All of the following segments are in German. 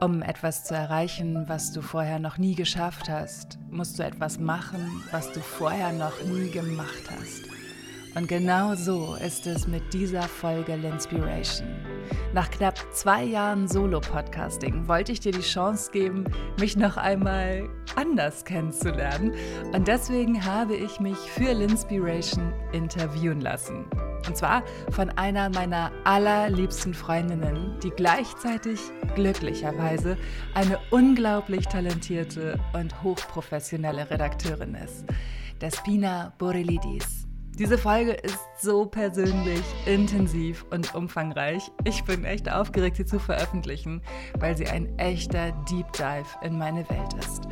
Um etwas zu erreichen, was du vorher noch nie geschafft hast, musst du etwas machen, was du vorher noch nie gemacht hast. Und genau so ist es mit dieser Folge L'Inspiration. Nach knapp zwei Jahren Solo-Podcasting wollte ich dir die Chance geben, mich noch einmal anders kennenzulernen. Und deswegen habe ich mich für L'Inspiration interviewen lassen. Und zwar von einer meiner allerliebsten Freundinnen, die gleichzeitig glücklicherweise eine unglaublich talentierte und hochprofessionelle Redakteurin ist. Despina Borelidis. Diese Folge ist so persönlich, intensiv und umfangreich. Ich bin echt aufgeregt, sie zu veröffentlichen, weil sie ein echter Deep Dive in meine Welt ist.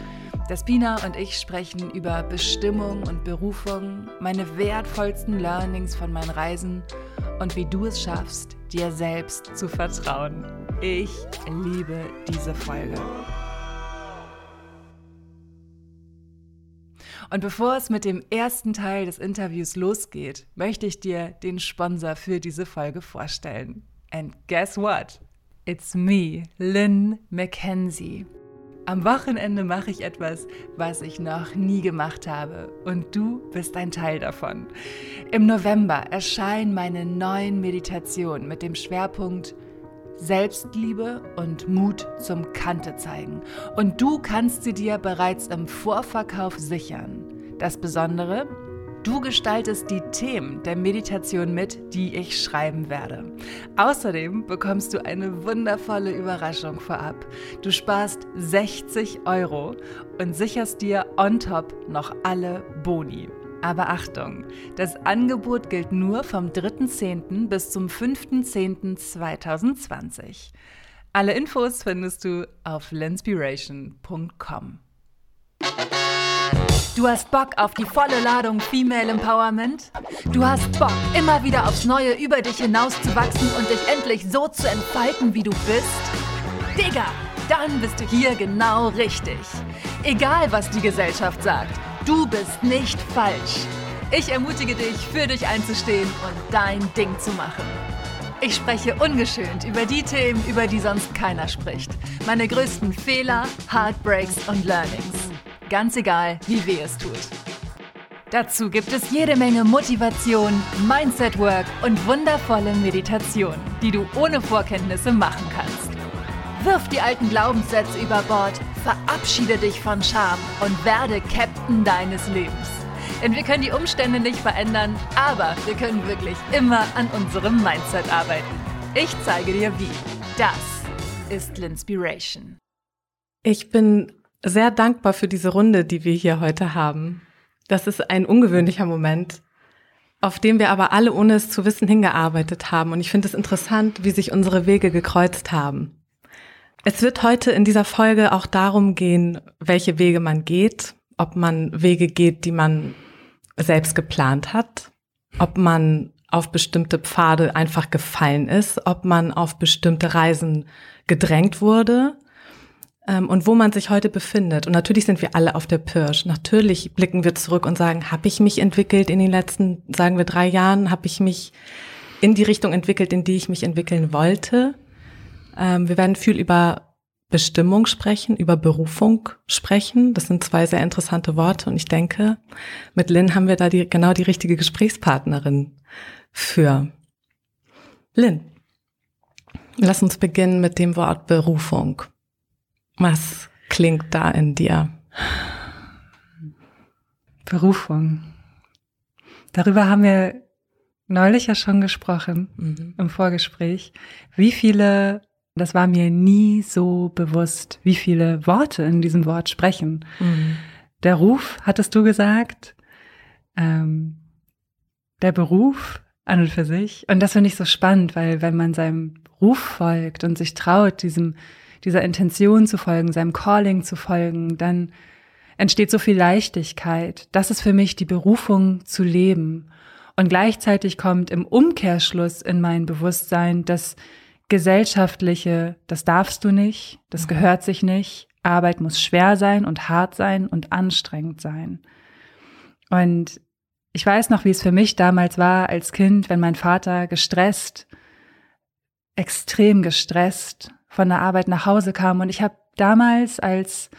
Despina und ich sprechen über Bestimmung und Berufung, meine wertvollsten Learnings von meinen Reisen und wie du es schaffst, dir selbst zu vertrauen. Ich liebe diese Folge. Und bevor es mit dem ersten Teil des Interviews losgeht, möchte ich dir den Sponsor für diese Folge vorstellen. And guess what? It's me, Lynn McKenzie. Am Wochenende mache ich etwas, was ich noch nie gemacht habe und du bist ein Teil davon. Im November erscheinen meine neuen Meditationen mit dem Schwerpunkt Selbstliebe und Mut zum Kante zeigen. Und du kannst sie dir bereits im Vorverkauf sichern. Das Besondere, Du gestaltest die Themen der Meditation mit, die ich schreiben werde. Außerdem bekommst du eine wundervolle Überraschung vorab. Du sparst 60 Euro und sicherst dir on top noch alle Boni. Aber Achtung, das Angebot gilt nur vom 3.10. bis zum 5.10.2020. Alle Infos findest du auf lenspiration.com. Du hast Bock auf die volle Ladung Female Empowerment? Du hast Bock, immer wieder aufs Neue über dich hinauszuwachsen und dich endlich so zu entfalten, wie du bist? Digga, dann bist du hier genau richtig. Egal, was die Gesellschaft sagt, du bist nicht falsch. Ich ermutige dich, für dich einzustehen und dein Ding zu machen. Ich spreche ungeschönt über die Themen, über die sonst keiner spricht. Meine größten Fehler, Heartbreaks und Learnings. Ganz egal, wie weh es tut. Dazu gibt es jede Menge Motivation, Mindset Work und wundervolle Meditation, die du ohne Vorkenntnisse machen kannst. Wirf die alten Glaubenssätze über Bord, verabschiede dich von Scham und werde Captain deines Lebens. Denn wir können die Umstände nicht verändern, aber wir können wirklich immer an unserem Mindset arbeiten. Ich zeige dir wie. Das ist L'Inspiration. Ich bin sehr dankbar für diese Runde, die wir hier heute haben. Das ist ein ungewöhnlicher Moment, auf dem wir aber alle, ohne es zu wissen, hingearbeitet haben. Und ich finde es interessant, wie sich unsere Wege gekreuzt haben. Es wird heute in dieser Folge auch darum gehen, welche Wege man geht, ob man Wege geht, die man selbst geplant hat, ob man auf bestimmte Pfade einfach gefallen ist, ob man auf bestimmte Reisen gedrängt wurde und wo man sich heute befindet. Und natürlich sind wir alle auf der Pirsch. Natürlich blicken wir zurück und sagen, habe ich mich entwickelt in den letzten, sagen wir, drei Jahren? Habe ich mich in die Richtung entwickelt, in die ich mich entwickeln wollte? Ähm, wir werden viel über Bestimmung sprechen, über Berufung sprechen. Das sind zwei sehr interessante Worte und ich denke, mit Lynn haben wir da die, genau die richtige Gesprächspartnerin für. Lynn, lass uns beginnen mit dem Wort Berufung. Was klingt da in dir? Berufung. Darüber haben wir neulich ja schon gesprochen mhm. im Vorgespräch. Wie viele, das war mir nie so bewusst, wie viele Worte in diesem Wort sprechen. Mhm. Der Ruf, hattest du gesagt, ähm, der Beruf an und für sich. Und das finde ich so spannend, weil wenn man seinem Ruf folgt und sich traut, diesem dieser Intention zu folgen, seinem Calling zu folgen, dann entsteht so viel Leichtigkeit. Das ist für mich die Berufung zu leben. Und gleichzeitig kommt im Umkehrschluss in mein Bewusstsein, dass gesellschaftliche, das darfst du nicht, das mhm. gehört sich nicht, Arbeit muss schwer sein und hart sein und anstrengend sein. Und ich weiß noch, wie es für mich damals war als Kind, wenn mein Vater gestresst, extrem gestresst von der Arbeit nach Hause kam. Und ich habe damals als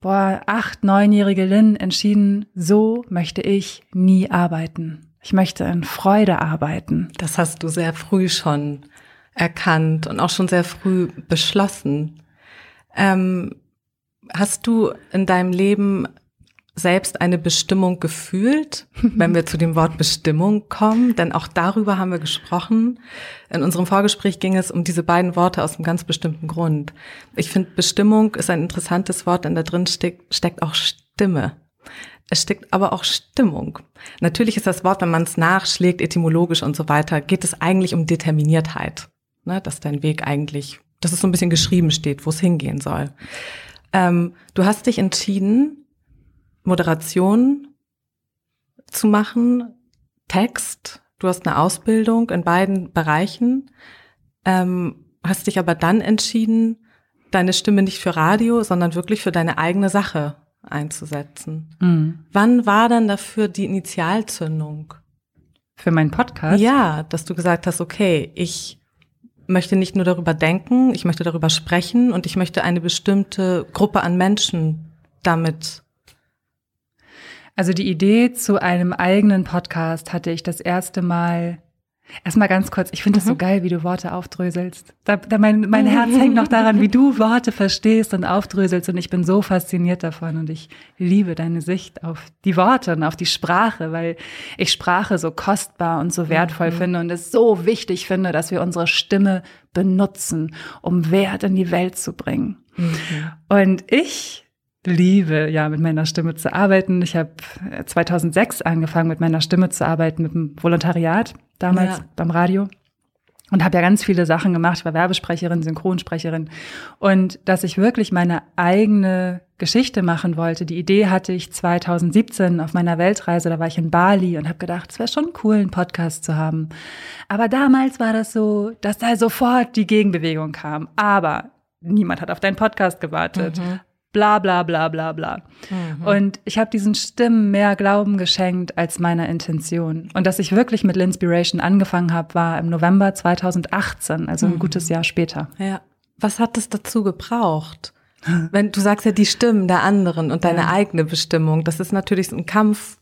boah, acht, neunjährige Lynn entschieden, so möchte ich nie arbeiten. Ich möchte in Freude arbeiten. Das hast du sehr früh schon erkannt und auch schon sehr früh beschlossen. Ähm, hast du in deinem Leben selbst eine Bestimmung gefühlt, wenn wir zu dem Wort Bestimmung kommen, denn auch darüber haben wir gesprochen. In unserem Vorgespräch ging es um diese beiden Worte aus einem ganz bestimmten Grund. Ich finde, Bestimmung ist ein interessantes Wort, denn da drin steckt, steckt auch Stimme. Es steckt aber auch Stimmung. Natürlich ist das Wort, wenn man es nachschlägt, etymologisch und so weiter, geht es eigentlich um Determiniertheit. Ne, dass dein Weg eigentlich, dass es so ein bisschen geschrieben steht, wo es hingehen soll. Ähm, du hast dich entschieden, Moderation zu machen, Text. Du hast eine Ausbildung in beiden Bereichen, ähm, hast dich aber dann entschieden, deine Stimme nicht für Radio, sondern wirklich für deine eigene Sache einzusetzen. Mhm. Wann war dann dafür die Initialzündung? Für meinen Podcast? Ja, dass du gesagt hast, okay, ich möchte nicht nur darüber denken, ich möchte darüber sprechen und ich möchte eine bestimmte Gruppe an Menschen damit also die Idee zu einem eigenen Podcast hatte ich das erste Mal. Erstmal ganz kurz, ich finde es mhm. so geil, wie du Worte aufdröselst. Da, da mein, mein Herz hängt noch daran, wie du Worte verstehst und aufdröselst und ich bin so fasziniert davon und ich liebe deine Sicht auf die Worte und auf die Sprache, weil ich Sprache so kostbar und so wertvoll mhm. finde und es so wichtig finde, dass wir unsere Stimme benutzen, um Wert in die Welt zu bringen. Mhm. Und ich liebe, ja, mit meiner Stimme zu arbeiten. Ich habe 2006 angefangen, mit meiner Stimme zu arbeiten, mit dem Volontariat damals ja. beim Radio. Und habe ja ganz viele Sachen gemacht. Ich war Werbesprecherin, Synchronsprecherin. Und dass ich wirklich meine eigene Geschichte machen wollte, die Idee hatte ich 2017 auf meiner Weltreise. Da war ich in Bali und habe gedacht, es wäre schon cool, einen Podcast zu haben. Aber damals war das so, dass da sofort die Gegenbewegung kam. Aber niemand hat auf deinen Podcast gewartet. Mhm bla bla bla bla bla. Mhm. Und ich habe diesen Stimmen mehr Glauben geschenkt als meiner Intention. Und dass ich wirklich mit L'Inspiration angefangen habe, war im November 2018, also ein mhm. gutes Jahr später. Ja. Was hat es dazu gebraucht? Wenn du sagst ja die Stimmen der anderen und deine ja. eigene Bestimmung, das ist natürlich ein Kampf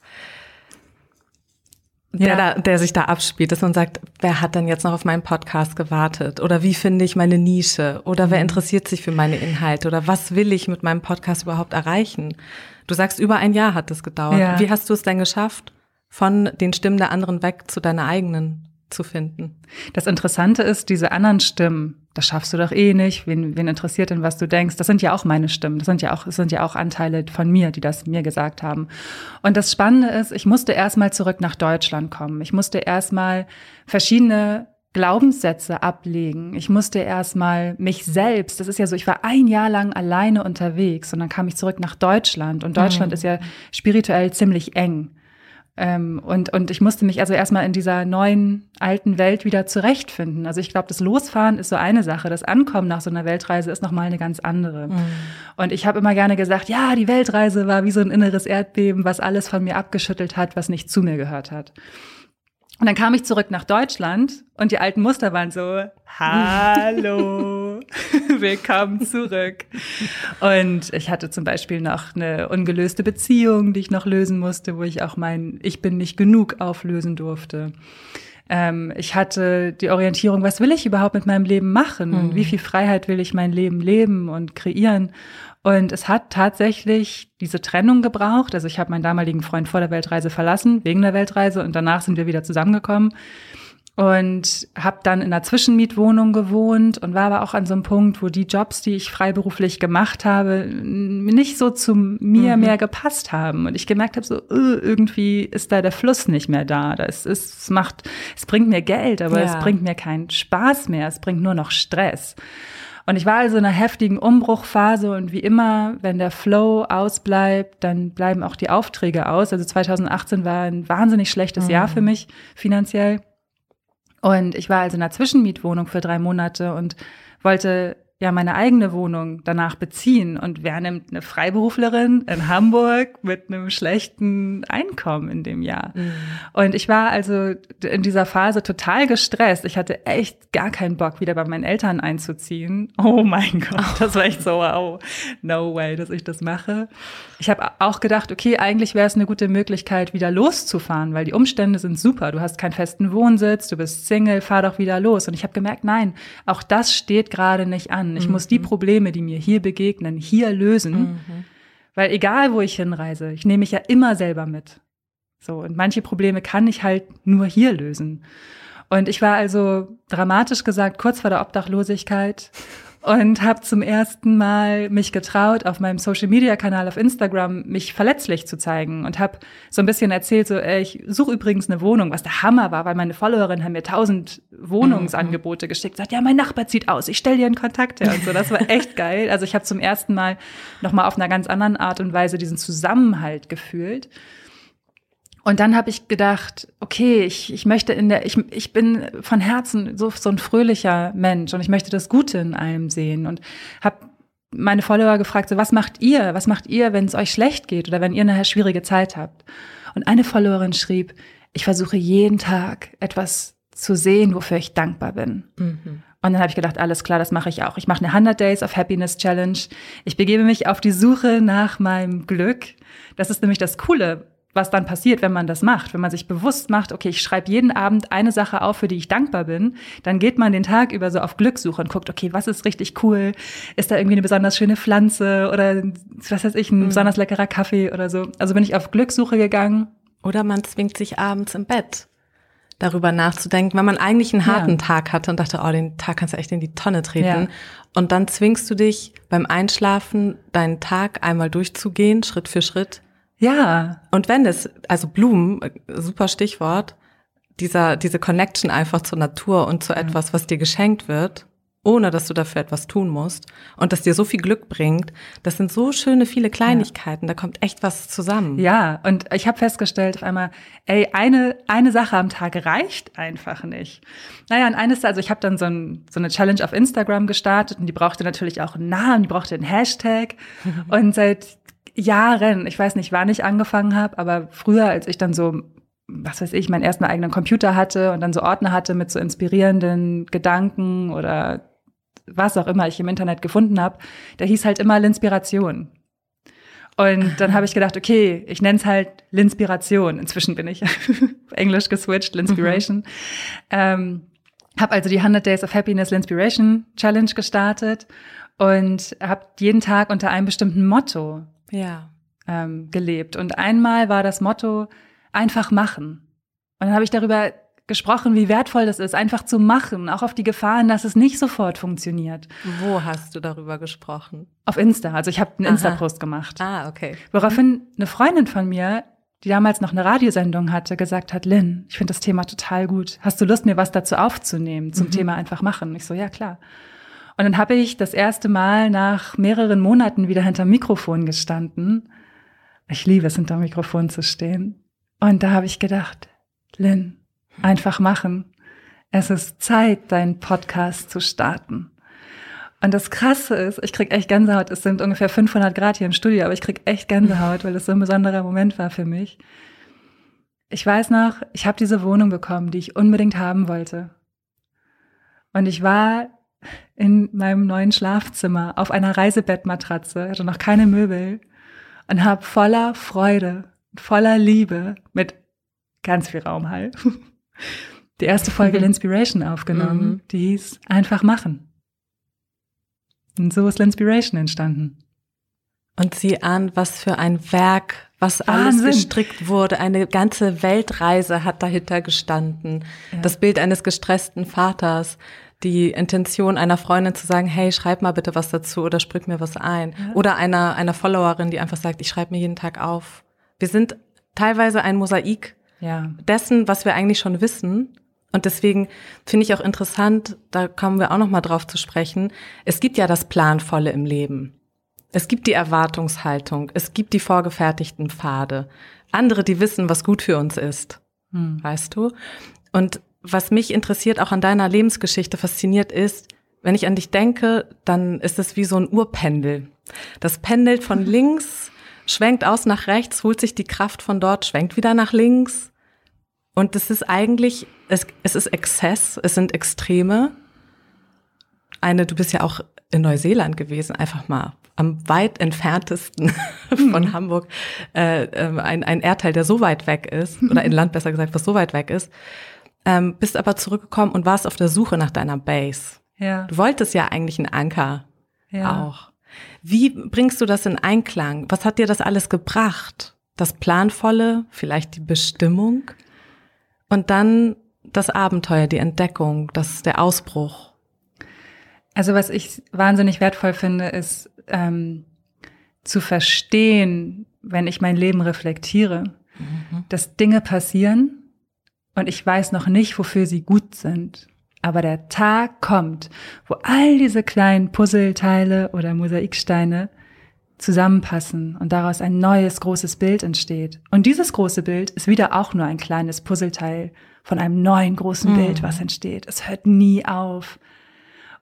der, ja. da, der sich da abspielt, dass man sagt, wer hat denn jetzt noch auf meinen Podcast gewartet? Oder wie finde ich meine Nische? Oder wer mhm. interessiert sich für meine Inhalte? Oder was will ich mit meinem Podcast überhaupt erreichen? Du sagst, über ein Jahr hat es gedauert. Ja. Wie hast du es denn geschafft, von den Stimmen der anderen weg zu deiner eigenen zu finden? Das Interessante ist, diese anderen Stimmen, das schaffst du doch eh nicht, wen, wen interessiert denn, was du denkst? Das sind ja auch meine Stimmen, das sind ja auch, das sind ja auch Anteile von mir, die das mir gesagt haben. Und das Spannende ist, ich musste erstmal zurück nach Deutschland kommen. Ich musste erstmal verschiedene Glaubenssätze ablegen. Ich musste erstmal mich selbst, das ist ja so, ich war ein Jahr lang alleine unterwegs und dann kam ich zurück nach Deutschland und Deutschland mhm. ist ja spirituell ziemlich eng. Ähm, und, und ich musste mich also erstmal in dieser neuen, alten Welt wieder zurechtfinden. Also ich glaube, das Losfahren ist so eine Sache. Das Ankommen nach so einer Weltreise ist nochmal eine ganz andere. Mhm. Und ich habe immer gerne gesagt, ja, die Weltreise war wie so ein inneres Erdbeben, was alles von mir abgeschüttelt hat, was nicht zu mir gehört hat. Und dann kam ich zurück nach Deutschland und die alten Muster waren so, hallo, willkommen zurück. Und ich hatte zum Beispiel noch eine ungelöste Beziehung, die ich noch lösen musste, wo ich auch mein Ich bin nicht genug auflösen durfte. Ähm, ich hatte die Orientierung, was will ich überhaupt mit meinem Leben machen? Mhm. Wie viel Freiheit will ich mein Leben leben und kreieren? Und es hat tatsächlich diese Trennung gebraucht. Also ich habe meinen damaligen Freund vor der Weltreise verlassen, wegen der Weltreise, und danach sind wir wieder zusammengekommen. Und habe dann in einer Zwischenmietwohnung gewohnt und war aber auch an so einem Punkt, wo die Jobs, die ich freiberuflich gemacht habe, nicht so zu mir mhm. mehr gepasst haben. Und ich gemerkt habe, so uh, irgendwie ist da der Fluss nicht mehr da. Das ist, es macht, es bringt mir Geld, aber ja. es bringt mir keinen Spaß mehr. Es bringt nur noch Stress. Und ich war also in einer heftigen Umbruchphase und wie immer, wenn der Flow ausbleibt, dann bleiben auch die Aufträge aus. Also 2018 war ein wahnsinnig schlechtes mhm. Jahr für mich finanziell. Und ich war also in einer Zwischenmietwohnung für drei Monate und wollte ja meine eigene Wohnung danach beziehen. Und wer nimmt eine Freiberuflerin in Hamburg mit einem schlechten Einkommen in dem Jahr? Mhm. Und ich war also in dieser Phase total gestresst. Ich hatte echt gar keinen Bock, wieder bei meinen Eltern einzuziehen. Oh mein Gott, das war echt so, wow, no way, dass ich das mache. Ich habe auch gedacht, okay, eigentlich wäre es eine gute Möglichkeit, wieder loszufahren, weil die Umstände sind super. Du hast keinen festen Wohnsitz, du bist Single, fahr doch wieder los. Und ich habe gemerkt, nein, auch das steht gerade nicht an. Ich mhm. muss die mhm. Probleme, die mir hier begegnen, hier lösen. Mhm. Weil egal, wo ich hinreise, ich nehme mich ja immer selber mit. So, und manche Probleme kann ich halt nur hier lösen. Und ich war also dramatisch gesagt kurz vor der Obdachlosigkeit und habe zum ersten Mal mich getraut, auf meinem Social Media Kanal auf Instagram mich verletzlich zu zeigen und habe so ein bisschen erzählt, so ey, ich suche übrigens eine Wohnung, was der Hammer war, weil meine Followerinnen haben mir tausend Wohnungsangebote mhm. geschickt, sagt ja, mein Nachbar zieht aus, ich stell dir einen Kontakt her und so. Das war echt geil. Also ich habe zum ersten Mal noch mal auf einer ganz anderen Art und Weise diesen Zusammenhalt gefühlt. Und dann habe ich gedacht, okay, ich, ich möchte in der, ich, ich bin von Herzen so, so ein fröhlicher Mensch und ich möchte das Gute in allem sehen und habe meine Follower gefragt, so was macht ihr? Was macht ihr, wenn es euch schlecht geht oder wenn ihr eine schwierige Zeit habt? Und eine Followerin schrieb, ich versuche jeden Tag etwas zu sehen, wofür ich dankbar bin. Mhm. Und dann habe ich gedacht, alles klar, das mache ich auch. Ich mache eine 100 Days of Happiness Challenge. Ich begebe mich auf die Suche nach meinem Glück. Das ist nämlich das Coole was dann passiert, wenn man das macht, wenn man sich bewusst macht, okay, ich schreibe jeden Abend eine Sache auf, für die ich dankbar bin, dann geht man den Tag über so auf Glückssuche und guckt, okay, was ist richtig cool? Ist da irgendwie eine besonders schöne Pflanze oder was weiß ich, ein mhm. besonders leckerer Kaffee oder so? Also bin ich auf Glückssuche gegangen. Oder man zwingt sich abends im Bett darüber nachzudenken, wenn man eigentlich einen harten ja. Tag hatte und dachte, oh, den Tag kannst du echt in die Tonne treten. Ja. Und dann zwingst du dich beim Einschlafen, deinen Tag einmal durchzugehen, Schritt für Schritt ja. Und wenn es, also Blumen, super Stichwort, dieser, diese Connection einfach zur Natur und zu ja. etwas, was dir geschenkt wird, ohne dass du dafür etwas tun musst und das dir so viel Glück bringt, das sind so schöne viele Kleinigkeiten, ja. da kommt echt was zusammen. Ja, und ich habe festgestellt auf einmal, ey, eine eine Sache am Tag reicht einfach nicht. Naja, und eines, also ich habe dann so, ein, so eine Challenge auf Instagram gestartet und die brauchte natürlich auch einen Namen, die brauchte einen Hashtag und seit Jahren, ich weiß nicht, wann ich angefangen habe, aber früher, als ich dann so, was weiß ich, meinen ersten eigenen Computer hatte und dann so Ordner hatte mit so inspirierenden Gedanken oder was auch immer ich im Internet gefunden habe, der hieß halt immer L'Inspiration. Und dann habe ich gedacht, okay, ich nenne es halt L'Inspiration. Inzwischen bin ich Englisch geswitcht, L'Inspiration. Mhm. Ähm, habe also die 100 Days of Happiness L'Inspiration Challenge gestartet und habe jeden Tag unter einem bestimmten Motto ja. ähm, gelebt. Und einmal war das Motto einfach machen. Und dann habe ich darüber gesprochen, wie wertvoll das ist, einfach zu machen, auch auf die Gefahren, dass es nicht sofort funktioniert. Wo hast du darüber gesprochen? Auf Insta. Also ich habe einen Insta-Post gemacht. Ah, okay. Woraufhin eine Freundin von mir, die damals noch eine Radiosendung hatte, gesagt hat, Lynn, ich finde das Thema total gut. Hast du Lust, mir was dazu aufzunehmen zum mhm. Thema einfach machen? Ich so, ja klar. Und dann habe ich das erste Mal nach mehreren Monaten wieder hinter Mikrofon gestanden. Ich liebe es, hinter Mikrofon zu stehen. Und da habe ich gedacht, Lynn, einfach machen. Es ist Zeit, deinen Podcast zu starten. Und das Krasse ist, ich krieg echt Gänsehaut. Es sind ungefähr 500 Grad hier im Studio, aber ich krieg echt Gänsehaut, weil es so ein besonderer Moment war für mich. Ich weiß noch, ich habe diese Wohnung bekommen, die ich unbedingt haben wollte. Und ich war in meinem neuen Schlafzimmer auf einer Reisebettmatratze, hatte noch keine Möbel und habe voller Freude, voller Liebe mit ganz viel Raum halt die erste Folge L'Inspiration aufgenommen, mhm. die hieß Einfach machen. Und so ist L'Inspiration entstanden. Und sieh an, was für ein Werk, was alles gestrickt wurde. Eine ganze Weltreise hat dahinter gestanden. Ja. Das Bild eines gestressten Vaters, die Intention einer Freundin zu sagen, hey, schreib mal bitte was dazu oder sprich mir was ein. Ja. Oder einer, einer Followerin, die einfach sagt, ich schreibe mir jeden Tag auf. Wir sind teilweise ein Mosaik ja. dessen, was wir eigentlich schon wissen. Und deswegen finde ich auch interessant, da kommen wir auch noch mal drauf zu sprechen. Es gibt ja das Planvolle im Leben. Es gibt die Erwartungshaltung. Es gibt die vorgefertigten Pfade. Andere, die wissen, was gut für uns ist. Hm. Weißt du? Und was mich interessiert, auch an deiner Lebensgeschichte fasziniert, ist, wenn ich an dich denke, dann ist es wie so ein Urpendel. Das pendelt von links, schwenkt aus nach rechts, holt sich die Kraft von dort, schwenkt wieder nach links. Und es ist eigentlich, es, es ist Exzess, es sind Extreme. Eine, du bist ja auch in Neuseeland gewesen, einfach mal am weit entferntesten von mhm. Hamburg, äh, äh, ein, ein Erdteil, der so weit weg ist, oder ein Land besser gesagt, was so weit weg ist, ähm, bist aber zurückgekommen und warst auf der Suche nach deiner Base. Ja. Du wolltest ja eigentlich einen Anker ja. auch. Wie bringst du das in Einklang? Was hat dir das alles gebracht? Das Planvolle, vielleicht die Bestimmung und dann das Abenteuer, die Entdeckung, das der Ausbruch. Also was ich wahnsinnig wertvoll finde, ist ähm, zu verstehen, wenn ich mein Leben reflektiere, mhm. dass Dinge passieren und ich weiß noch nicht, wofür sie gut sind. Aber der Tag kommt, wo all diese kleinen Puzzleteile oder Mosaiksteine zusammenpassen und daraus ein neues großes Bild entsteht. Und dieses große Bild ist wieder auch nur ein kleines Puzzleteil von einem neuen großen mhm. Bild, was entsteht. Es hört nie auf.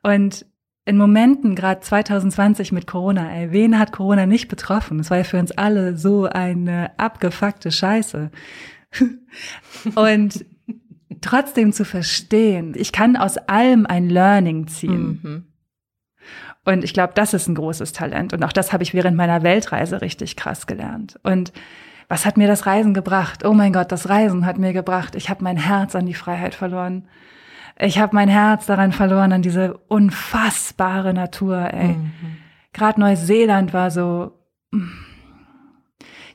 Und in Momenten, gerade 2020 mit Corona, ey, wen hat Corona nicht betroffen? Es war ja für uns alle so eine abgefuckte Scheiße. Und trotzdem zu verstehen, ich kann aus allem ein Learning ziehen. Mhm. Und ich glaube, das ist ein großes Talent. Und auch das habe ich während meiner Weltreise richtig krass gelernt. Und was hat mir das Reisen gebracht? Oh mein Gott, das Reisen hat mir gebracht. Ich habe mein Herz an die Freiheit verloren. Ich habe mein Herz daran verloren, an diese unfassbare Natur. Ey. Mhm. Gerade Neuseeland war so.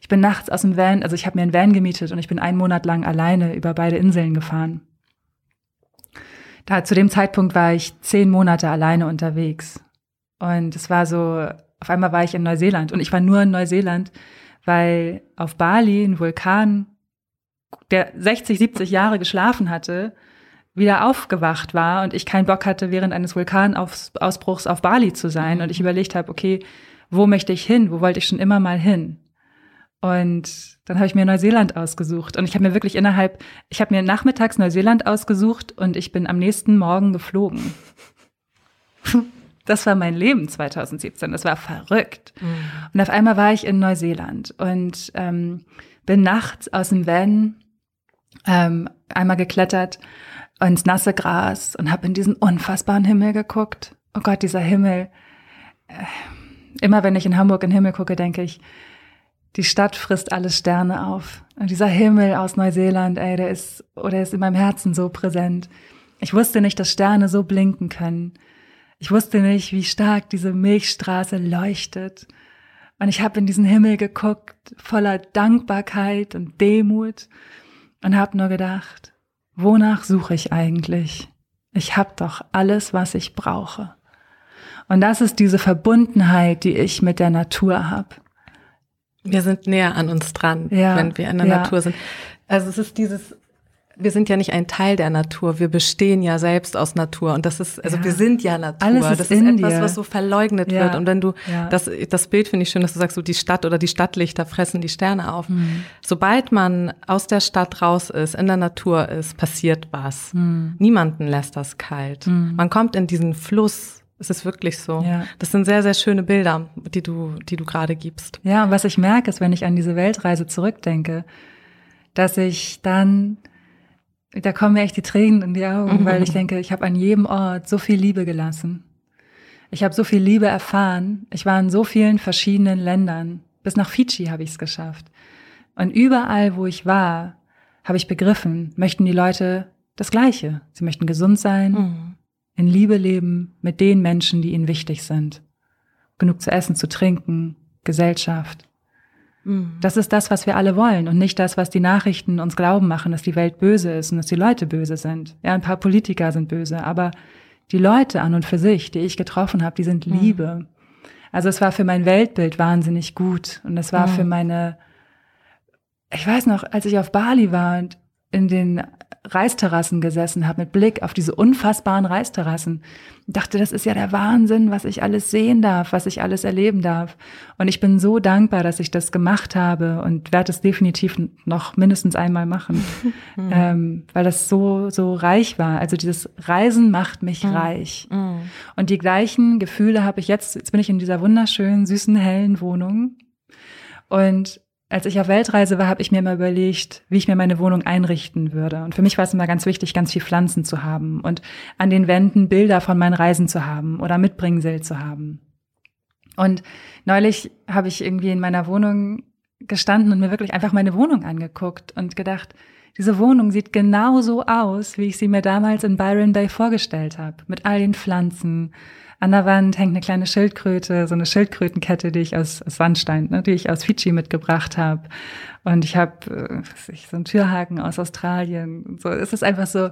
Ich bin nachts aus dem Van, also ich habe mir einen Van gemietet und ich bin einen Monat lang alleine über beide Inseln gefahren. Da zu dem Zeitpunkt war ich zehn Monate alleine unterwegs. Und es war so, auf einmal war ich in Neuseeland und ich war nur in Neuseeland, weil auf Bali ein Vulkan, der 60, 70 Jahre geschlafen hatte, wieder aufgewacht war und ich keinen Bock hatte, während eines Vulkanausbruchs auf Bali zu sein. Und ich überlegt habe, okay, wo möchte ich hin? Wo wollte ich schon immer mal hin? Und dann habe ich mir Neuseeland ausgesucht. Und ich habe mir wirklich innerhalb, ich habe mir nachmittags Neuseeland ausgesucht und ich bin am nächsten Morgen geflogen. Das war mein Leben 2017. Das war verrückt. Mhm. Und auf einmal war ich in Neuseeland und ähm, bin nachts aus dem Van ähm, einmal geklettert ins nasse Gras und habe in diesen unfassbaren Himmel geguckt. Oh Gott, dieser Himmel. Äh, immer wenn ich in Hamburg in den Himmel gucke, denke ich, die Stadt frisst alle Sterne auf. Und dieser Himmel aus Neuseeland, ey, der ist, oder ist in meinem Herzen so präsent. Ich wusste nicht, dass Sterne so blinken können. Ich wusste nicht, wie stark diese Milchstraße leuchtet. Und ich habe in diesen Himmel geguckt, voller Dankbarkeit und Demut und habe nur gedacht, wonach suche ich eigentlich? Ich habe doch alles, was ich brauche. Und das ist diese Verbundenheit, die ich mit der Natur habe. Wir sind näher an uns dran, ja, wenn wir in der ja. Natur sind. Also es ist dieses, wir sind ja nicht ein Teil der Natur, wir bestehen ja selbst aus Natur und das ist, also ja. wir sind ja Natur. Alles ist das ist etwas, dir. was so verleugnet wird. Und wenn du, das, das Bild finde ich schön, dass du sagst, so die Stadt oder die Stadtlichter fressen die Sterne auf. Mhm. Sobald man aus der Stadt raus ist, in der Natur ist, passiert was. Mhm. Niemanden lässt das kalt. Mhm. Man kommt in diesen Fluss es ist wirklich so. Ja. Das sind sehr, sehr schöne Bilder, die du, die du gerade gibst. Ja, und was ich merke, ist, wenn ich an diese Weltreise zurückdenke, dass ich dann, da kommen mir echt die Tränen in die Augen, mhm. weil ich denke, ich habe an jedem Ort so viel Liebe gelassen. Ich habe so viel Liebe erfahren. Ich war in so vielen verschiedenen Ländern. Bis nach Fidschi habe ich es geschafft. Und überall, wo ich war, habe ich begriffen, möchten die Leute das Gleiche. Sie möchten gesund sein, mhm in Liebe leben mit den Menschen, die ihnen wichtig sind. Genug zu essen, zu trinken, Gesellschaft. Mhm. Das ist das, was wir alle wollen und nicht das, was die Nachrichten uns glauben machen, dass die Welt böse ist und dass die Leute böse sind. Ja, ein paar Politiker sind böse, aber die Leute an und für sich, die ich getroffen habe, die sind mhm. Liebe. Also es war für mein Weltbild wahnsinnig gut und es war mhm. für meine, ich weiß noch, als ich auf Bali war und in den Reisterrassen gesessen habe, mit Blick auf diese unfassbaren Reisterrassen. Dachte, das ist ja der Wahnsinn, was ich alles sehen darf, was ich alles erleben darf. Und ich bin so dankbar, dass ich das gemacht habe und werde es definitiv noch mindestens einmal machen, mhm. ähm, weil das so, so reich war. Also dieses Reisen macht mich mhm. reich. Mhm. Und die gleichen Gefühle habe ich jetzt, jetzt bin ich in dieser wunderschönen, süßen, hellen Wohnung. Und als ich auf Weltreise war, habe ich mir immer überlegt, wie ich mir meine Wohnung einrichten würde. Und für mich war es immer ganz wichtig, ganz viel Pflanzen zu haben und an den Wänden Bilder von meinen Reisen zu haben oder Mitbringsel zu haben. Und neulich habe ich irgendwie in meiner Wohnung gestanden und mir wirklich einfach meine Wohnung angeguckt und gedacht, diese Wohnung sieht genau so aus, wie ich sie mir damals in Byron Bay vorgestellt habe, mit all den Pflanzen, an der Wand hängt eine kleine Schildkröte, so eine Schildkrötenkette, die ich aus, aus Sandstein, ne, die ich aus Fidschi mitgebracht habe. Und ich habe äh, so einen Türhaken aus Australien. So, es ist einfach so,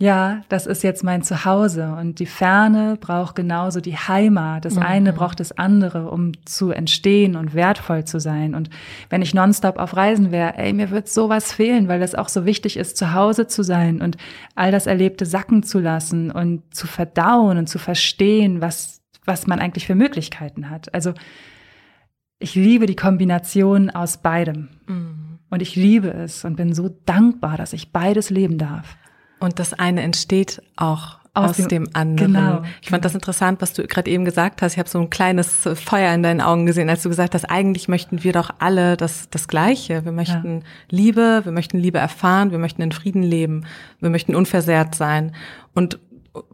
ja, das ist jetzt mein Zuhause und die Ferne braucht genauso die Heimat. Das mhm. eine braucht das andere, um zu entstehen und wertvoll zu sein. Und wenn ich nonstop auf Reisen wäre, ey, mir wird sowas fehlen, weil es auch so wichtig ist, zu Hause zu sein und all das Erlebte sacken zu lassen und zu verdauen und zu verstehen, was, was man eigentlich für Möglichkeiten hat. Also ich liebe die Kombination aus beidem. Mhm. Und ich liebe es und bin so dankbar, dass ich beides leben darf. Und das eine entsteht auch aus, aus dem, dem, anderen. Genau. Ich fand das interessant, was du gerade eben gesagt hast. Ich habe so ein kleines Feuer in deinen Augen gesehen, als du gesagt hast, eigentlich möchten wir doch alle das, das Gleiche. Wir möchten ja. Liebe, wir möchten Liebe erfahren, wir möchten in Frieden leben, wir möchten unversehrt sein und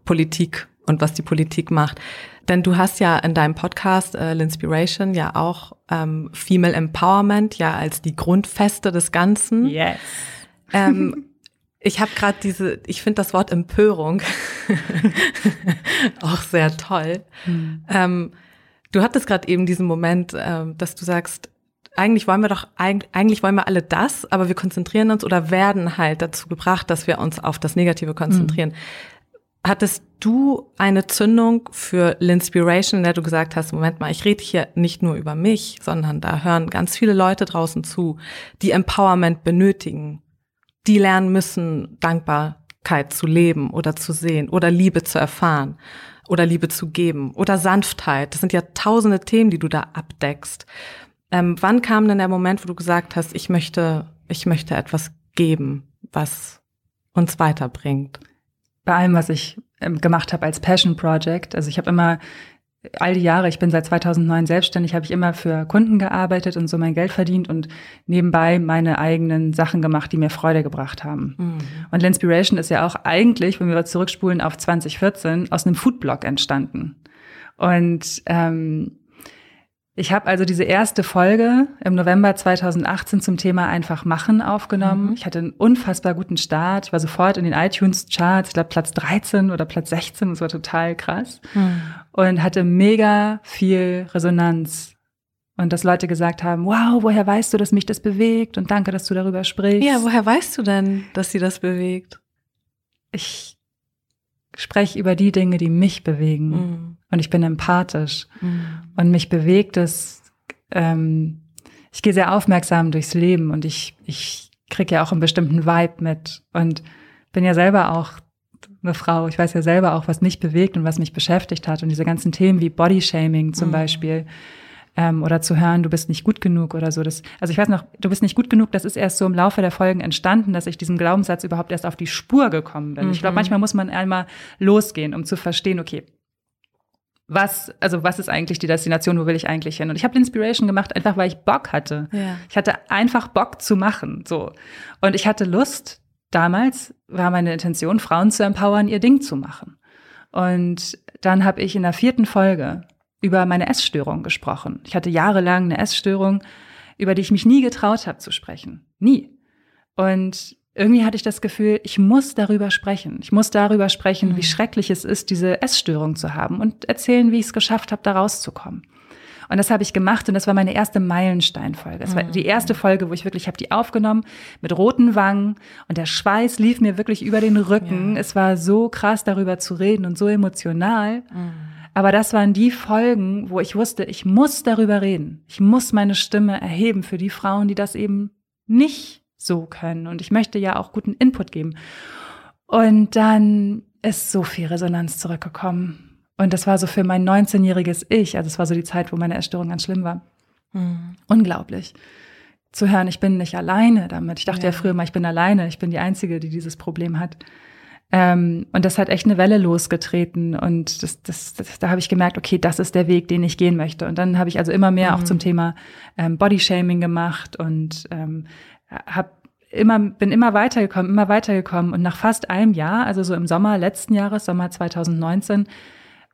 Politik und was die Politik macht. Denn du hast ja in deinem Podcast äh, L'Inspiration ja auch ähm, Female Empowerment ja als die Grundfeste des Ganzen. Yes. Ähm, Ich habe gerade diese, ich finde das Wort Empörung auch sehr toll. Mhm. Ähm, du hattest gerade eben diesen Moment, ähm, dass du sagst, eigentlich wollen wir doch, eigentlich wollen wir alle das, aber wir konzentrieren uns oder werden halt dazu gebracht, dass wir uns auf das Negative konzentrieren. Mhm. Hattest du eine Zündung für L'Inspiration, in der du gesagt hast, Moment mal, ich rede hier nicht nur über mich, sondern da hören ganz viele Leute draußen zu, die Empowerment benötigen? Die lernen müssen, Dankbarkeit zu leben oder zu sehen oder Liebe zu erfahren oder Liebe zu geben oder Sanftheit. Das sind ja tausende Themen, die du da abdeckst. Ähm, wann kam denn der Moment, wo du gesagt hast, ich möchte, ich möchte etwas geben, was uns weiterbringt? Bei allem, was ich ähm, gemacht habe als Passion Project. Also ich habe immer all die Jahre, ich bin seit 2009 selbstständig, habe ich immer für Kunden gearbeitet und so mein Geld verdient und nebenbei meine eigenen Sachen gemacht, die mir Freude gebracht haben. Mhm. Und L'Inspiration ist ja auch eigentlich, wenn wir zurückspulen auf 2014, aus einem Foodblog entstanden. Und ähm, ich habe also diese erste Folge im November 2018 zum Thema einfach machen aufgenommen. Mhm. Ich hatte einen unfassbar guten Start. Ich war sofort in den iTunes-Charts, ich glaube Platz 13 oder Platz 16, das war total krass. Mhm. Und hatte mega viel Resonanz. Und dass Leute gesagt haben, wow, woher weißt du, dass mich das bewegt? Und danke, dass du darüber sprichst. Ja, woher weißt du denn, dass sie das bewegt? Ich spreche über die Dinge, die mich bewegen. Mhm. Und ich bin empathisch. Mhm. Und mich bewegt es, ähm, ich gehe sehr aufmerksam durchs Leben und ich, ich kriege ja auch einen bestimmten Vibe mit. Und bin ja selber auch eine Frau. Ich weiß ja selber auch, was mich bewegt und was mich beschäftigt hat. Und diese ganzen Themen wie Bodyshaming zum mhm. Beispiel ähm, oder zu hören, du bist nicht gut genug oder so. Das, also ich weiß noch, du bist nicht gut genug, das ist erst so im Laufe der Folgen entstanden, dass ich diesem Glaubenssatz überhaupt erst auf die Spur gekommen bin. Mhm. Ich glaube, manchmal muss man einmal losgehen, um zu verstehen, okay, was, also was ist eigentlich die Destination, wo will ich eigentlich hin? Und ich habe Inspiration gemacht, einfach weil ich Bock hatte. Ja. Ich hatte einfach Bock zu machen, so. Und ich hatte Lust, damals war meine Intention, Frauen zu empowern, ihr Ding zu machen. Und dann habe ich in der vierten Folge über meine Essstörung gesprochen. Ich hatte jahrelang eine Essstörung, über die ich mich nie getraut habe zu sprechen. Nie. Und irgendwie hatte ich das Gefühl, ich muss darüber sprechen. Ich muss darüber sprechen, mhm. wie schrecklich es ist, diese Essstörung zu haben und erzählen, wie ich es geschafft habe, da rauszukommen. Und das habe ich gemacht und das war meine erste Meilensteinfolge. Das war die erste Folge, wo ich wirklich habe die aufgenommen mit roten Wangen und der Schweiß lief mir wirklich über den Rücken. Ja. Es war so krass darüber zu reden und so emotional. Mhm. Aber das waren die Folgen, wo ich wusste, ich muss darüber reden. Ich muss meine Stimme erheben für die Frauen, die das eben nicht so können und ich möchte ja auch guten Input geben. Und dann ist so viel Resonanz zurückgekommen. Und das war so für mein 19-jähriges Ich, also es war so die Zeit, wo meine Erstörung ganz schlimm war. Mhm. Unglaublich. Zu hören, ich bin nicht alleine damit. Ich dachte ja. ja früher mal, ich bin alleine, ich bin die Einzige, die dieses Problem hat. Ähm, und das hat echt eine Welle losgetreten. Und das, das, das, da habe ich gemerkt, okay, das ist der Weg, den ich gehen möchte. Und dann habe ich also immer mehr mhm. auch zum Thema ähm, Bodyshaming gemacht und ähm, habe immer, bin immer weitergekommen, immer weitergekommen. Und nach fast einem Jahr, also so im Sommer letzten Jahres, Sommer 2019,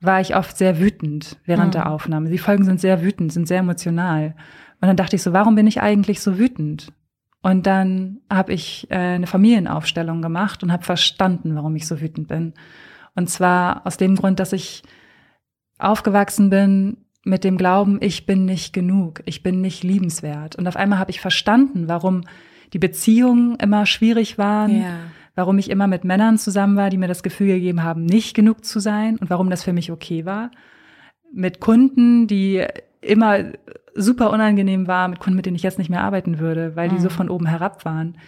war ich oft sehr wütend während mhm. der Aufnahme. Die Folgen sind sehr wütend, sind sehr emotional. Und dann dachte ich so, warum bin ich eigentlich so wütend? Und dann habe ich äh, eine Familienaufstellung gemacht und habe verstanden, warum ich so wütend bin. Und zwar aus dem Grund, dass ich aufgewachsen bin mit dem Glauben, ich bin nicht genug, ich bin nicht liebenswert. Und auf einmal habe ich verstanden, warum die Beziehungen immer schwierig waren, ja. warum ich immer mit Männern zusammen war, die mir das Gefühl gegeben haben, nicht genug zu sein und warum das für mich okay war. Mit Kunden, die immer super unangenehm war, mit Kunden, mit denen ich jetzt nicht mehr arbeiten würde, weil die so mhm. von oben herab waren.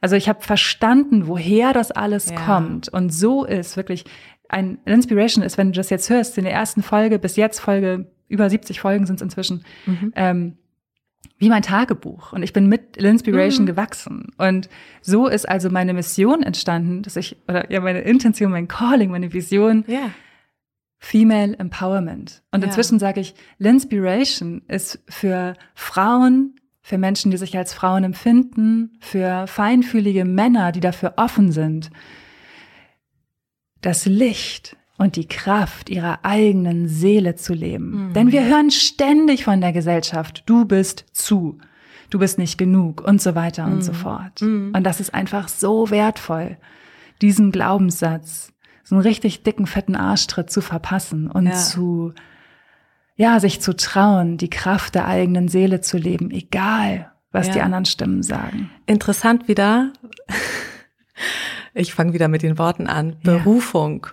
Also ich habe verstanden, woher das alles ja. kommt. Und so ist wirklich ein Inspiration ist, wenn du das jetzt hörst, in der ersten Folge bis jetzt Folge, über 70 Folgen sind es inzwischen, mhm. ähm, wie mein Tagebuch. Und ich bin mit Linspiration mhm. gewachsen. Und so ist also meine Mission entstanden, dass ich, oder ja, meine Intention, mein Calling, meine Vision, ja. Female Empowerment. Und ja. inzwischen sage ich, Linspiration ist für Frauen, für Menschen, die sich als Frauen empfinden, für feinfühlige Männer, die dafür offen sind, das Licht und die Kraft ihrer eigenen Seele zu leben. Mhm. Denn wir hören ständig von der Gesellschaft, du bist zu, du bist nicht genug und so weiter mhm. und so mhm. fort. Mhm. Und das ist einfach so wertvoll, diesen Glaubenssatz, so einen richtig dicken, fetten Arschtritt zu verpassen und ja. zu, ja, sich zu trauen, die Kraft der eigenen Seele zu leben, egal was ja. die anderen Stimmen sagen. Interessant wieder. Ich fange wieder mit den Worten an. Berufung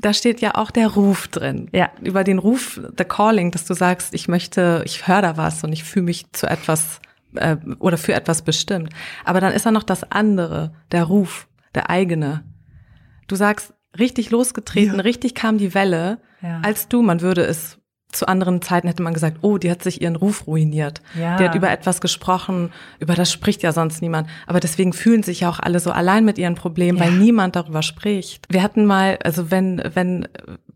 da steht ja auch der Ruf drin. Ja. Über den Ruf, the calling, dass du sagst, ich möchte, ich höre da was und ich fühle mich zu etwas äh, oder für etwas bestimmt. Aber dann ist da noch das andere, der Ruf, der eigene. Du sagst, richtig losgetreten, ja. richtig kam die Welle, ja. als du, man würde es zu anderen Zeiten hätte man gesagt, oh, die hat sich ihren Ruf ruiniert. Ja. Die hat über etwas gesprochen, über das spricht ja sonst niemand. Aber deswegen fühlen sich ja auch alle so allein mit ihren Problemen, ja. weil niemand darüber spricht. Wir hatten mal, also wenn, wenn,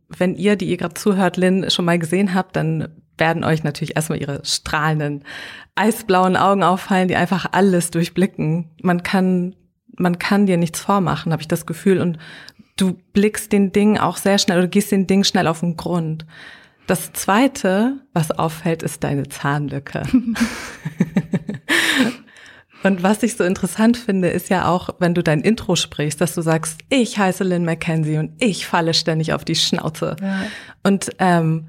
wenn ihr, die ihr gerade zuhört, Lynn, schon mal gesehen habt, dann werden euch natürlich erstmal ihre strahlenden, eisblauen Augen auffallen, die einfach alles durchblicken. Man kann, man kann dir nichts vormachen, habe ich das Gefühl. Und du blickst den Ding auch sehr schnell oder gehst den Ding schnell auf den Grund. Das zweite, was auffällt, ist deine Zahnlücke. Und was ich so interessant finde, ist ja auch, wenn du dein Intro sprichst, dass du sagst, ich heiße Lynn McKenzie und ich falle ständig auf die Schnauze. Ja. Und ähm,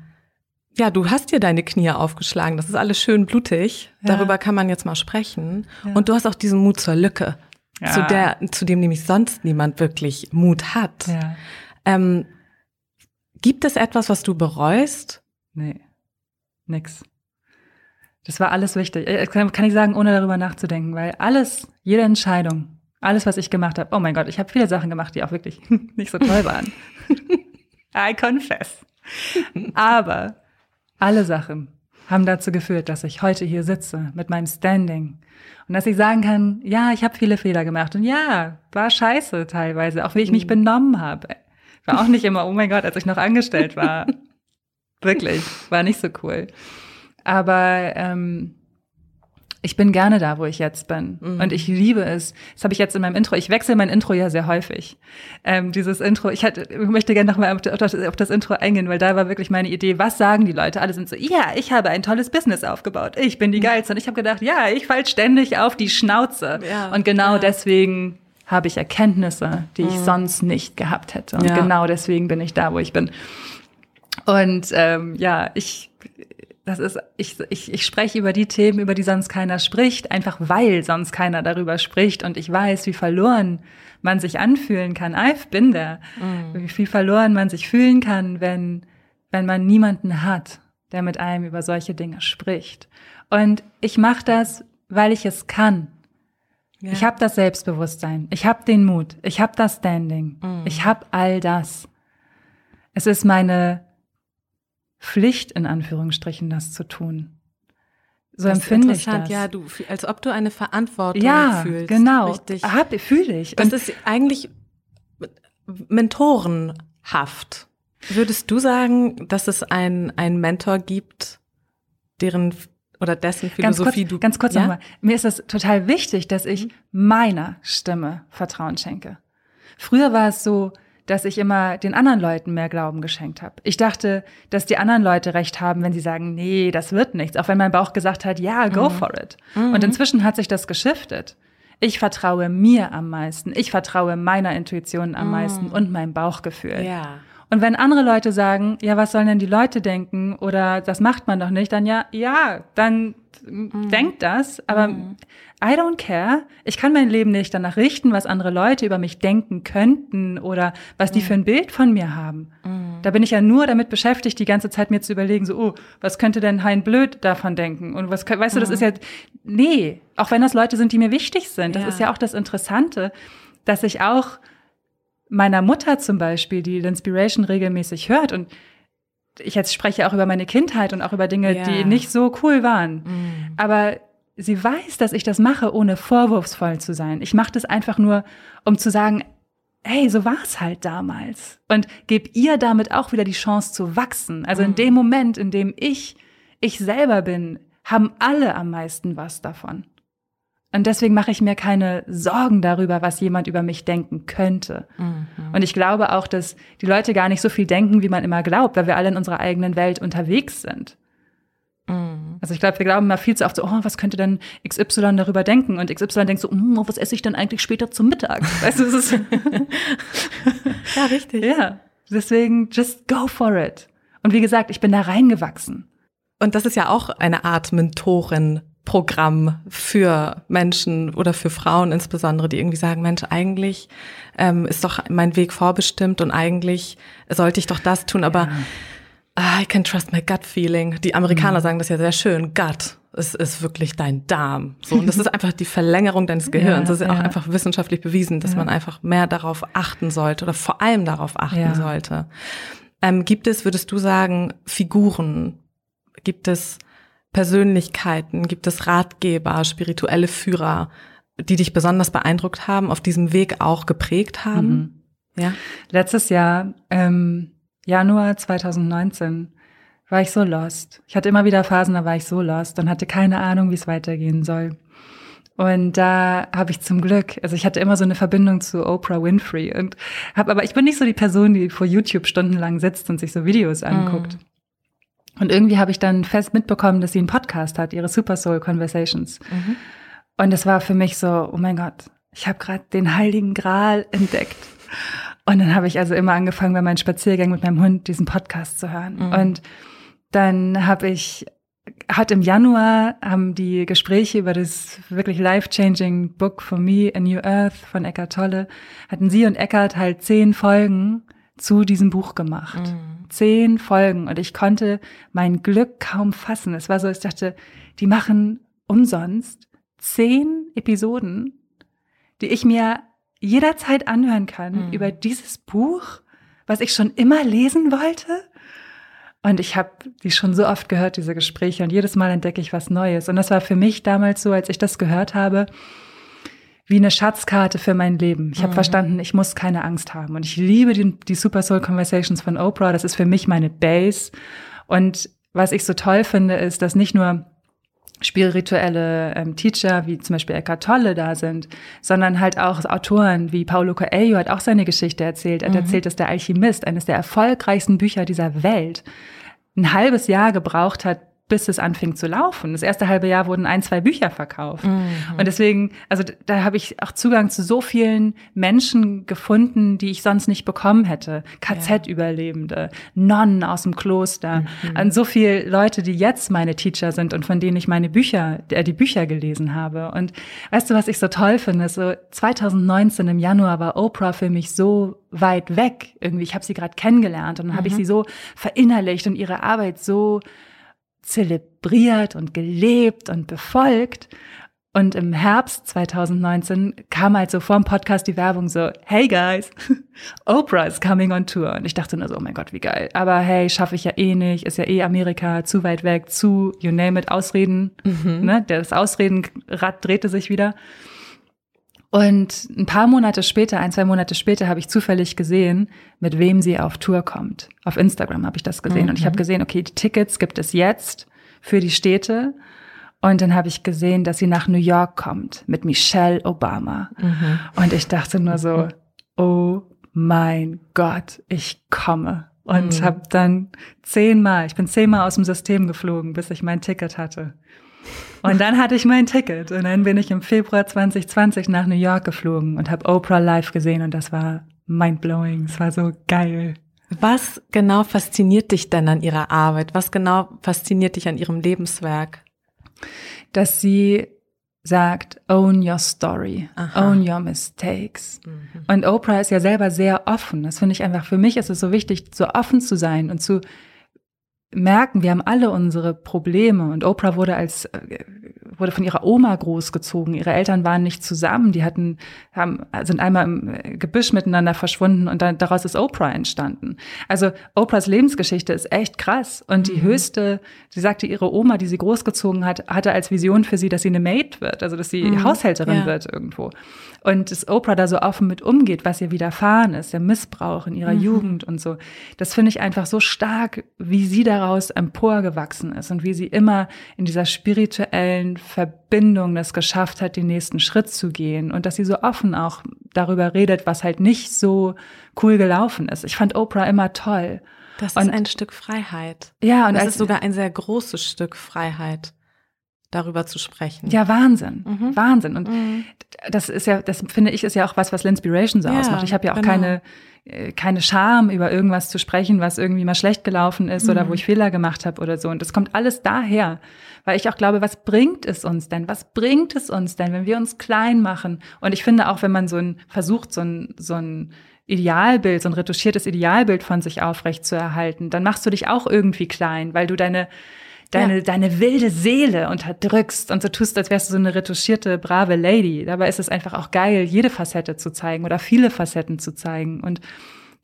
ja, du hast dir deine Knie aufgeschlagen. Das ist alles schön blutig. Ja. Darüber kann man jetzt mal sprechen. Ja. Und du hast auch diesen Mut zur Lücke, zu der, zu dem nämlich sonst niemand wirklich Mut hat. Ähm, Gibt es etwas, was du bereust? Nee, nix. Das war alles wichtig. Äh, kann, kann ich sagen, ohne darüber nachzudenken, weil alles, jede Entscheidung, alles, was ich gemacht habe, oh mein Gott, ich habe viele Sachen gemacht, die auch wirklich nicht so toll waren. I confess. Aber alle Sachen haben dazu geführt, dass ich heute hier sitze mit meinem Standing und dass ich sagen kann, ja, ich habe viele Fehler gemacht und ja, war scheiße teilweise, auch wie ich mich mhm. benommen habe. War auch nicht immer, oh mein Gott, als ich noch angestellt war. Wirklich, war nicht so cool. Aber ähm, ich bin gerne da, wo ich jetzt bin. Mhm. Und ich liebe es. Das habe ich jetzt in meinem Intro. Ich wechsle mein Intro ja sehr häufig. Ähm, dieses Intro, ich, hatte, ich möchte gerne nochmal auf das, auf das Intro eingehen, weil da war wirklich meine Idee, was sagen die Leute? Alle sind so, ja, ich habe ein tolles Business aufgebaut. Ich bin die mhm. Geilste. Und ich habe gedacht, ja, ich fall ständig auf die Schnauze. Ja, und genau ja. deswegen habe ich Erkenntnisse, die ich mhm. sonst nicht gehabt hätte. Und ja. genau deswegen bin ich da, wo ich bin. Und ähm, ja, ich, das ist, ich, ich, ich spreche über die Themen, über die sonst keiner spricht, einfach weil sonst keiner darüber spricht. Und ich weiß, wie verloren man sich anfühlen kann. I've been there. Mhm. Wie viel verloren man sich fühlen kann, wenn, wenn man niemanden hat, der mit einem über solche Dinge spricht. Und ich mache das, weil ich es kann Ja. Ich habe das Selbstbewusstsein, ich habe den Mut, ich habe das Standing, mhm. ich habe all das. Es ist meine Pflicht, in Anführungsstrichen, das zu tun. So das empfinde ich das. Ja, du, als ob du eine Verantwortung ja, fühlst. Genau, richtig. Hab, fühle ich. Das ist eigentlich mentorenhaft. Würdest du sagen, dass es einen Mentor gibt, deren oder dessen Philosophie ganz kurz, du ganz kurz ja? nochmal. Mir ist es total wichtig, dass ich meiner Stimme Vertrauen schenke. Früher war es so, dass ich immer den anderen Leuten mehr Glauben geschenkt habe. Ich dachte, dass die anderen Leute recht haben, wenn sie sagen, nee, das wird nichts, auch wenn mein Bauch gesagt hat, ja, go mhm. for it. Mhm. Und inzwischen hat sich das geschiftet. Ich vertraue mir am meisten. Ich vertraue meiner Intuition am mhm. meisten und meinem Bauchgefühl. Ja. Und wenn andere Leute sagen, ja, was sollen denn die Leute denken oder das macht man doch nicht, dann ja, ja, dann mhm. denkt das, aber mhm. I don't care. Ich kann mein Leben nicht danach richten, was andere Leute über mich denken könnten oder was die mhm. für ein Bild von mir haben. Mhm. Da bin ich ja nur damit beschäftigt, die ganze Zeit mir zu überlegen, so, oh, was könnte denn Hein Blöd davon denken? Und was, weißt du, das ist ja, nee, auch wenn das Leute sind, die mir wichtig sind. Das ja. ist ja auch das Interessante, dass ich auch meiner Mutter zum Beispiel, die Inspiration regelmäßig hört und ich jetzt spreche auch über meine Kindheit und auch über Dinge, ja. die nicht so cool waren. Mhm. Aber sie weiß, dass ich das mache, ohne vorwurfsvoll zu sein. Ich mache das einfach nur, um zu sagen, hey, so war es halt damals. Und gebe ihr damit auch wieder die Chance zu wachsen. Also mhm. in dem Moment, in dem ich ich selber bin, haben alle am meisten was davon. Und deswegen mache ich mir keine Sorgen darüber, was jemand über mich denken könnte. Mhm. Und ich glaube auch, dass die Leute gar nicht so viel denken, wie man immer glaubt, weil wir alle in unserer eigenen Welt unterwegs sind. Mhm. Also ich glaube, wir glauben immer viel zu oft so, oh, was könnte denn XY darüber denken? Und XY denkt so, mm, was esse ich denn eigentlich später zum Mittag? Weißt du, es ist ja richtig. Ja, deswegen just go for it. Und wie gesagt, ich bin da reingewachsen. Und das ist ja auch eine Art Mentorin Programm für Menschen oder für Frauen insbesondere, die irgendwie sagen, Mensch, eigentlich ähm, ist doch mein Weg vorbestimmt und eigentlich sollte ich doch das tun, aber ja. I can trust my gut feeling. Die Amerikaner mhm. sagen das ja sehr schön, Gut. Es ist wirklich dein Darm. So, und das ist einfach die Verlängerung deines Gehirns. Ja, das ist ja auch einfach wissenschaftlich bewiesen, dass man einfach mehr darauf achten sollte oder vor allem darauf achten sollte. Ähm, gibt es, würdest du sagen, Figuren? Gibt es Persönlichkeiten, gibt es Ratgeber, spirituelle Führer, die dich besonders beeindruckt haben, auf diesem Weg auch geprägt haben? Mhm. Ja. Letztes Jahr, ähm, Januar 2019, war ich so lost. Ich hatte immer wieder Phasen, da war ich so lost und hatte keine Ahnung, wie es weitergehen soll. Und da habe ich zum Glück, also ich hatte immer so eine Verbindung zu Oprah Winfrey und habe, aber ich bin nicht so die Person, die vor YouTube stundenlang sitzt und sich so Videos anguckt. Mm. Und irgendwie habe ich dann fest mitbekommen, dass sie einen Podcast hat, ihre Super Soul Conversations. Mhm. Und es war für mich so, oh mein Gott, ich habe gerade den heiligen Gral entdeckt. Und dann habe ich also immer angefangen, bei meinen Spaziergängen mit meinem Hund diesen Podcast zu hören. Mhm. Und dann habe ich, hat im Januar haben die Gespräche über das wirklich life-changing Book for Me, A New Earth von Eckhart Tolle, hatten sie und Eckhart halt zehn Folgen zu diesem Buch gemacht. Mhm zehn Folgen und ich konnte mein Glück kaum fassen. Es war so, ich dachte, die machen umsonst zehn Episoden, die ich mir jederzeit anhören kann mhm. über dieses Buch, was ich schon immer lesen wollte. Und ich habe die schon so oft gehört, diese Gespräche, und jedes Mal entdecke ich was Neues. Und das war für mich damals so, als ich das gehört habe, wie eine Schatzkarte für mein Leben. Ich habe mhm. verstanden, ich muss keine Angst haben. Und ich liebe die, die Super Soul Conversations von Oprah. Das ist für mich meine Base. Und was ich so toll finde, ist, dass nicht nur spirituelle ähm, Teacher wie zum Beispiel Eckhart Tolle da sind, sondern halt auch Autoren wie Paulo Coelho hat auch seine Geschichte erzählt. Er hat mhm. erzählt, dass der Alchemist, eines der erfolgreichsten Bücher dieser Welt, ein halbes Jahr gebraucht hat, bis es anfing zu laufen. Das erste halbe Jahr wurden ein, zwei Bücher verkauft. Mhm. Und deswegen, also da habe ich auch Zugang zu so vielen Menschen gefunden, die ich sonst nicht bekommen hätte. KZ-Überlebende, Nonnen aus dem Kloster, mhm. an so viele Leute, die jetzt meine Teacher sind und von denen ich meine Bücher, äh, die Bücher gelesen habe. Und weißt du, was ich so toll finde? So 2019 im Januar war Oprah für mich so weit weg. Irgendwie, ich habe sie gerade kennengelernt und dann mhm. habe ich sie so verinnerlicht und ihre Arbeit so zelebriert und gelebt und befolgt. Und im Herbst 2019 kam halt so vor dem Podcast die Werbung so, hey guys, Oprah is coming on tour. Und ich dachte nur so, oh mein Gott, wie geil. Aber hey, schaffe ich ja eh nicht, ist ja eh Amerika, zu weit weg, zu, you name it, Ausreden. Mhm. Ne? Das Ausredenrad drehte sich wieder. Und ein paar Monate später, ein, zwei Monate später, habe ich zufällig gesehen, mit wem sie auf Tour kommt. Auf Instagram habe ich das gesehen. Mhm. Und ich habe mhm. gesehen, okay, die Tickets gibt es jetzt für die Städte. Und dann habe ich gesehen, dass sie nach New York kommt mit Michelle Obama. Mhm. Und ich dachte nur so, oh mein Gott, ich komme. Und mhm. habe dann zehnmal, ich bin zehnmal aus dem System geflogen, bis ich mein Ticket hatte. Und dann hatte ich mein Ticket und dann bin ich im Februar 2020 nach New York geflogen und habe Oprah live gesehen und das war mindblowing. Es war so geil. Was genau fasziniert dich denn an ihrer Arbeit? Was genau fasziniert dich an ihrem Lebenswerk? dass sie sagt, own your story, Aha. own your mistakes. Mhm. Und Oprah ist ja selber sehr offen. Das finde ich einfach, für mich ist es so wichtig, so offen zu sein und zu merken, wir haben alle unsere Probleme. Und Oprah wurde als äh, wurde von ihrer Oma großgezogen. Ihre Eltern waren nicht zusammen. Die hatten, haben, sind einmal im Gebüsch miteinander verschwunden und dann, daraus ist Oprah entstanden. Also Oprahs Lebensgeschichte ist echt krass. Und die mhm. höchste, sie sagte, ihre Oma, die sie großgezogen hat, hatte als Vision für sie, dass sie eine Maid wird, also dass sie mhm. Haushälterin ja. wird irgendwo. Und dass Oprah da so offen mit umgeht, was ihr widerfahren ist, der Missbrauch in ihrer mhm. Jugend und so. Das finde ich einfach so stark, wie sie daraus emporgewachsen ist und wie sie immer in dieser spirituellen Verbindung das geschafft hat, den nächsten Schritt zu gehen und dass sie so offen auch darüber redet, was halt nicht so cool gelaufen ist. Ich fand Oprah immer toll. Das und, ist ein Stück Freiheit. Ja, und das ist sogar ein sehr großes Stück Freiheit darüber zu sprechen. Ja, Wahnsinn. Mhm. Wahnsinn. Und mhm. das ist ja, das finde ich, ist ja auch was, was Linspiration so ja, ausmacht. Ich habe ja auch genau. keine, keine Scham, über irgendwas zu sprechen, was irgendwie mal schlecht gelaufen ist mhm. oder wo mhm. ich Fehler gemacht habe oder so. Und das kommt alles daher, weil ich auch glaube, was bringt es uns denn? Was bringt es uns denn, wenn wir uns klein machen? Und ich finde auch, wenn man so ein versucht, so ein, so ein Idealbild, so ein retuschiertes Idealbild von sich aufrecht zu erhalten, dann machst du dich auch irgendwie klein, weil du deine deine, ja. deine wilde Seele unterdrückst und so tust, als wärst du so eine retuschierte, brave Lady. Dabei ist es einfach auch geil, jede Facette zu zeigen oder viele Facetten zu zeigen. Und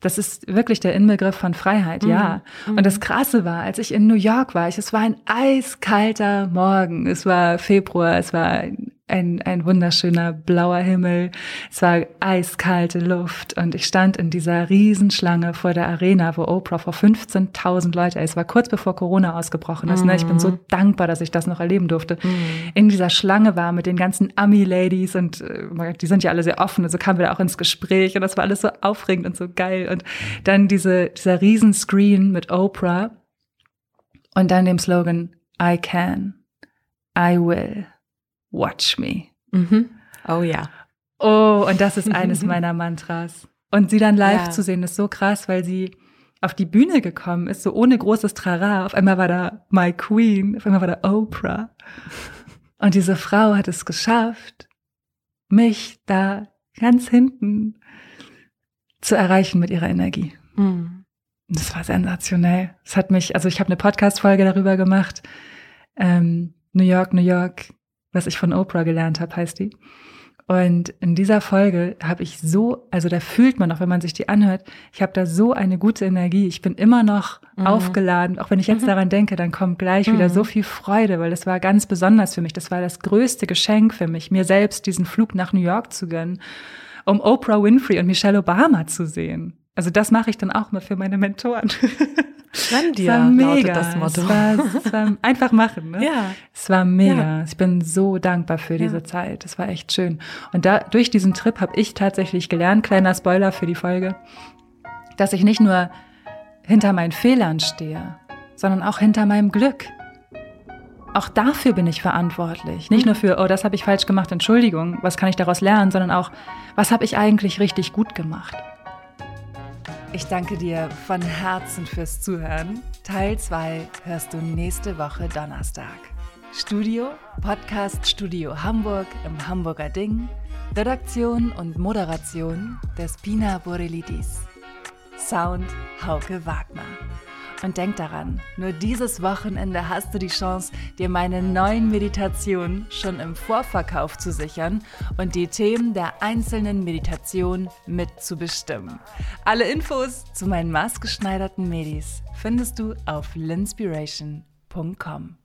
das ist wirklich der Inbegriff von Freiheit, mhm. ja. Mhm. Und das Krasse war, als ich in New York war, ich, es war ein eiskalter Morgen. Es war Februar, es war ein, ein wunderschöner blauer Himmel. Es war eiskalte Luft und ich stand in dieser Riesenschlange vor der Arena, wo Oprah vor 15.000 Leute, es war kurz bevor Corona ausgebrochen ist. Mhm. Ne? Ich bin so mhm. dankbar, dass ich das noch erleben durfte. Mhm. In dieser Schlange war mit den ganzen Ami-Ladies und äh, die sind ja alle sehr offen und so kamen wir da auch ins Gespräch und das war alles so aufregend und so geil. Und dann diese, dieser Riesenscreen mit Oprah und dann dem Slogan I can, I will. Watch Me. Mhm. Oh ja. Oh, und das ist eines meiner Mantras. Und sie dann live ja. zu sehen, ist so krass, weil sie auf die Bühne gekommen ist, so ohne großes Trara. Auf einmal war da My Queen, auf einmal war da Oprah. Und diese Frau hat es geschafft, mich da ganz hinten zu erreichen mit ihrer Energie. Mhm. Das war sensationell. Es hat mich, also ich habe eine Podcast-Folge darüber gemacht. Ähm, New York, New York, was ich von Oprah gelernt habe, heißt die. Und in dieser Folge habe ich so, also da fühlt man auch, wenn man sich die anhört, ich habe da so eine gute Energie. Ich bin immer noch mhm. aufgeladen. Auch wenn ich jetzt mhm. daran denke, dann kommt gleich mhm. wieder so viel Freude, weil das war ganz besonders für mich. Das war das größte Geschenk für mich, mir selbst diesen Flug nach New York zu gönnen, um Oprah Winfrey und Michelle Obama zu sehen. Also das mache ich dann auch mal für meine Mentoren. Gönn dir, war mega. das Motto. Es war, es war einfach machen. Ne? Ja. Es war mega. Ja. Ich bin so dankbar für diese ja. Zeit. Es war echt schön. Und da durch diesen Trip habe ich tatsächlich gelernt, kleiner Spoiler für die Folge, dass ich nicht nur hinter meinen Fehlern stehe, sondern auch hinter meinem Glück. Auch dafür bin ich verantwortlich. Nicht nur für, oh, das habe ich falsch gemacht, Entschuldigung, was kann ich daraus lernen, sondern auch, was habe ich eigentlich richtig gut gemacht. Ich danke dir von Herzen fürs Zuhören. Teil 2 hörst du nächste Woche Donnerstag. Studio, Podcast Studio Hamburg im Hamburger Ding. Redaktion und Moderation des Pina Borelidis. Sound Hauke Wagner. Und denk daran, nur dieses Wochenende hast du die Chance, dir meine neuen Meditationen schon im Vorverkauf zu sichern und die Themen der einzelnen Meditationen mitzubestimmen. Alle Infos zu meinen maßgeschneiderten Medis findest du auf linspiration.com.